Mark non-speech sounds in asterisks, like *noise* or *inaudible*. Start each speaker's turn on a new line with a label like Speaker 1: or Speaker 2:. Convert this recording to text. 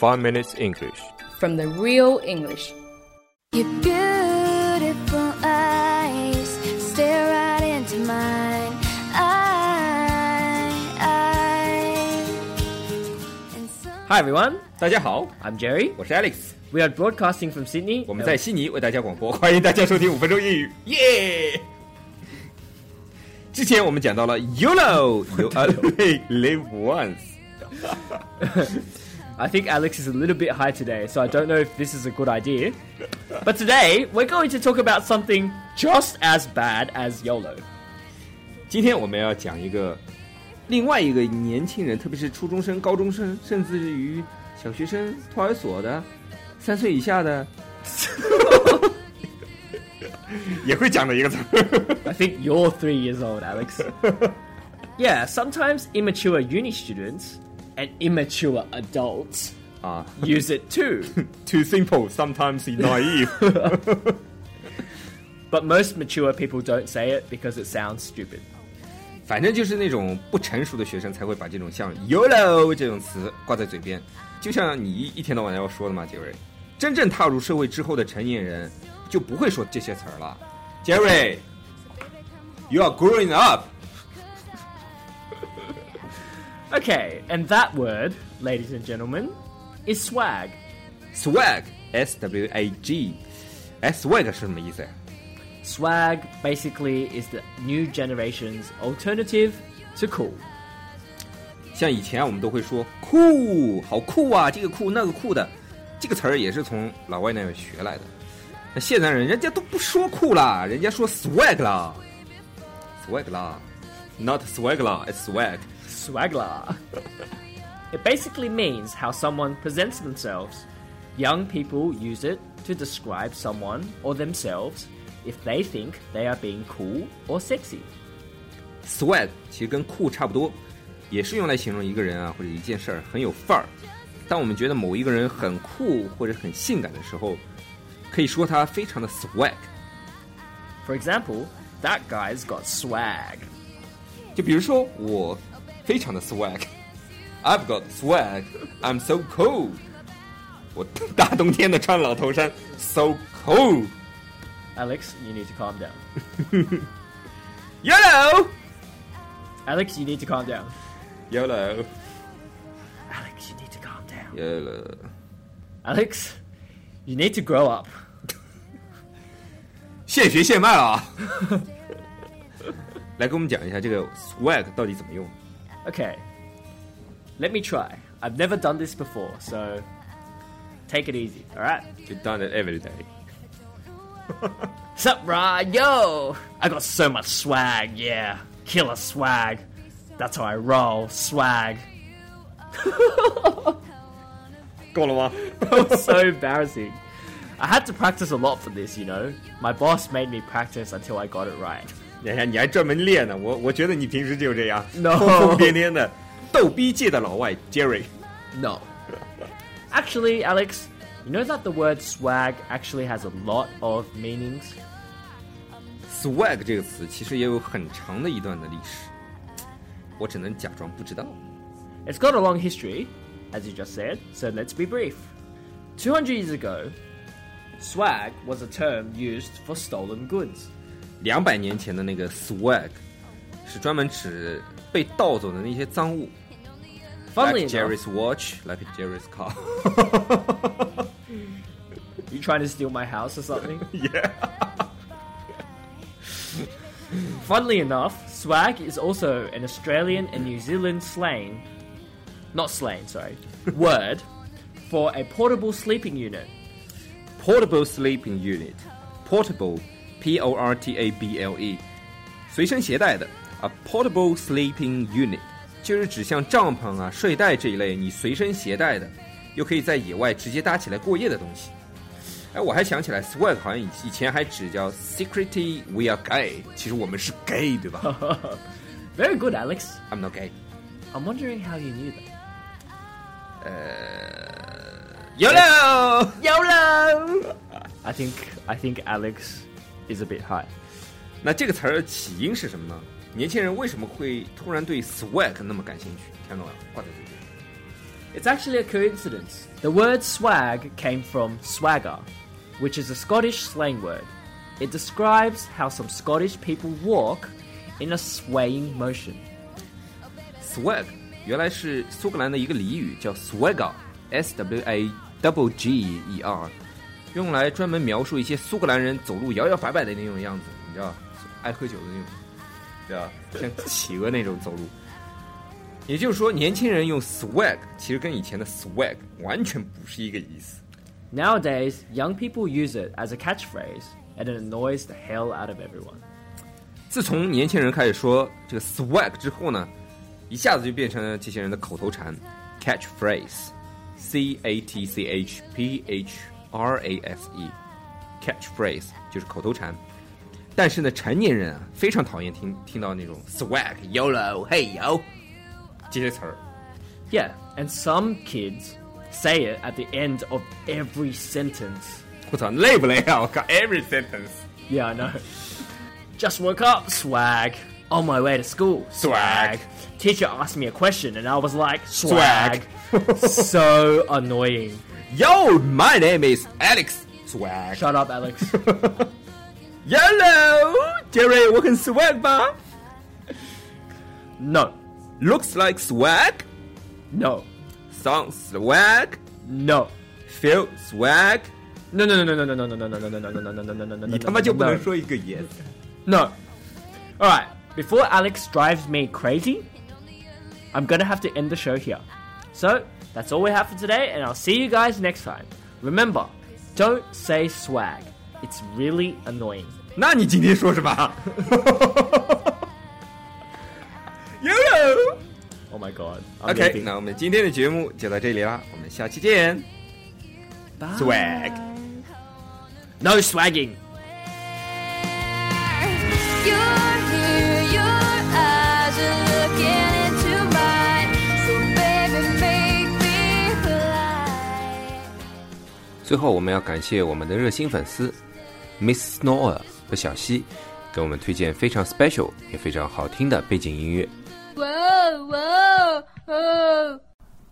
Speaker 1: Five Minutes English.
Speaker 2: from the real English.
Speaker 3: Your beautiful eyes stare right into mine. I, I, and some
Speaker 4: Hi everyone,
Speaker 1: 大家好，
Speaker 4: I'm Jerry.
Speaker 1: 我是 Alex，
Speaker 4: We are broadcasting from Sydney.
Speaker 1: 我们在悉尼为大家广播，欢迎大家收听五分钟英语，耶！之前我们讲到了 YOLO，You *laughs* only live once。 *laughs* *laughs*
Speaker 4: I think Alex is a little bit high today, so I don't know if this is a good idea. But today, we're going to talk about something just as bad as YOLO.
Speaker 1: 今天我们要讲一个另外一个年轻人，特别是初中生、高中生，甚至于小学生、托儿所的三岁以下的，也会讲的一个词儿。
Speaker 4: I *laughs* think you're three years old, Alex. *laughs* yeah, sometimes immature uni students and immature adults
Speaker 1: 啊
Speaker 4: use it too. *laughs*
Speaker 1: ，too simple, sometimes naive。 *laughs*
Speaker 4: But most mature people don't say it because it sounds stupid.
Speaker 1: 反正就是那种不成熟的学生才会把这种像 “yolo” 这种词挂在嘴边，就像你一一天到晚要说的嘛，杰瑞。真正踏入社会之后的成年人就不会说这些词儿了。杰瑞，You are growing up。
Speaker 4: Okay, and that word, ladies and gentlemen, is swag.
Speaker 1: Swag, S W A G，哎，swag 是什么意思呀？
Speaker 4: Swag basically is the new generation's alternative to cool.
Speaker 1: 像以前我们都会说酷，好酷啊，这个酷那个酷的，这个词儿也是从老外那边学来的。那现在人人家都不说酷啦，人家说 swag 啦，swag 啦，not swag 啦，it's swag。
Speaker 4: Swagla. it basically means how someone presents themselves. Young people use it to describe someone or themselves if they think they are being cool or sexy.
Speaker 1: swag 其实跟酷差不多，也是用来形容一个人啊或者一件事儿很有范儿。当我们觉得某一个人很酷或者很性感的时候，可以说他非常的 swag。
Speaker 4: For example, that guy's got swag.
Speaker 1: 就比如说我 非常的 swag，I've got swag，I'm so cool。我大冬天的穿老头衫，so cool。
Speaker 4: Alex, you need to calm down. *laughs*
Speaker 1: Yellow
Speaker 4: Alex, you need to calm down.
Speaker 1: yellow
Speaker 4: Alex, you need to calm down.
Speaker 1: yellow。
Speaker 4: Alex, you need to grow up. *laughs*
Speaker 1: 现学现卖了啊！来给我们讲一下这个 *laughs* swag 到底怎么用。
Speaker 4: Okay. Let me try. I've never done this before, so take it easy, alright?
Speaker 1: You've done it every day.
Speaker 4: Sup, brah? Yo! I got so much swag, yeah. Killer swag. That's how I roll. Swag. *laughs*
Speaker 1: Golema. that
Speaker 4: so embarrassing. I had to practice a lot for this, you know. My boss made me practice until I got it right.
Speaker 1: 你看你还专门练呢，我我觉得你平时就这样
Speaker 4: No
Speaker 1: 疯疯癫癫的，逗逼界的老外 *laughs* Jerry。
Speaker 4: No. Actually, Alex, you know that the word swag actually has a lot of meanings?
Speaker 1: swag 这个词其实也有很长的一段的历史，我只能假装不知道。
Speaker 4: It's got a long history, as you just said, so let's be brief. 200 years ago, swag was a term used for stolen goods.
Speaker 1: 两百年前的那个 swag 是专门指被盗走的那些赃物
Speaker 4: Funnily
Speaker 1: like
Speaker 4: enough,
Speaker 1: Jerry's watch, like Jerry's car.
Speaker 4: you trying to steal my house or something? *laughs*
Speaker 1: yeah.
Speaker 4: Funnily enough, swag is also an Australian and New Zealand slang, not slang, sorry, *laughs* word for a portable sleeping unit.
Speaker 1: Portable sleeping unit, portable, P O R T A B L E，随身携带的啊，portable sleeping unit 就是指像帐篷啊、睡袋这一类你随身携带的，又可以在野外直接搭起来过夜的东西。哎，我还想起来，swag 好像以以前还指叫 secretly we are gay，其实我们是 gay 对吧
Speaker 4: Very good, *laughs* Alex.
Speaker 1: ？I'm not gay。
Speaker 4: I'm wondering how you knew that.
Speaker 1: YOLO，
Speaker 4: YOLO! I think I think Alex is a bit high.
Speaker 1: 那这个词儿起因是什么呢？年轻人为什么会突然对 swag 那么感兴趣？听懂了，挂在嘴边。
Speaker 4: It's actually a coincidence. The word swag came from swagger, which is a Scottish slang word. It describes how some Scottish people walk in a swaying motion.
Speaker 1: swag 原来是苏格兰的一个俚语，叫 swagger，s w a double g e r， 用来专门描述一些苏格兰人走路摇摇摆摆的那种样子，你知道，爱喝酒的那种，对吧？像企鹅那种走路。也就是说，年轻人用 swag，其实跟以前的 swag 完全不是一个意思。
Speaker 4: Nowadays, young people use it as a catchphrase, and it annoys the hell out of everyone.
Speaker 1: 自从年轻人开始说这个 swag 之后呢，一下子就变成了这些人的口头禅 catchphrase，c a t c h p h r a s e，catchphrase 就是口头禅。但是呢，成年人啊非常讨厌听听到那种 swag、yolo、hey yo 这些词儿。
Speaker 4: Yeah, and some kids say it at the end of every sentence.
Speaker 1: 我操，累不累啊？我靠，every sentence
Speaker 4: Yeah, I know. Just woke up, swag. On my way to school,
Speaker 1: Swag.
Speaker 4: Teacher asked me a question, and I was like, swag. so annoying.
Speaker 1: Yo, my name is Alex swag。
Speaker 4: Shut up, Alex.
Speaker 1: Yellow Jerry，我很 swag 吧
Speaker 4: no,
Speaker 1: ？Looks like swag。
Speaker 4: no,
Speaker 1: Sounds swag,
Speaker 4: no.
Speaker 1: feel swag，
Speaker 4: No, no, no, no, no, no, no, no, no, no, no, no, no, no, no, no, no, no, no,
Speaker 1: 你他妈就不
Speaker 4: no.
Speaker 1: 能说一个 yes？
Speaker 4: No. Alright, before Alex drives me crazy, I'm gonna have to end the show here. So, that's all we have for today, and I'll see you guys next time. Remember, don't say swag. It's really annoying.
Speaker 1: 那你今天说什么？Yellow。 *laughs*
Speaker 4: Oh my god. I'm
Speaker 1: OK，
Speaker 4: leaving.
Speaker 1: 那我们今天的节目就到这里啦，我们下期见。Swag。
Speaker 4: No swagging.
Speaker 3: You're here,
Speaker 1: 最后，我们要感谢我们的热心粉丝 Miss Snow 和小溪，给我们推荐非常 special 也非常好听的背景音乐。
Speaker 3: 哇哦哇哦哦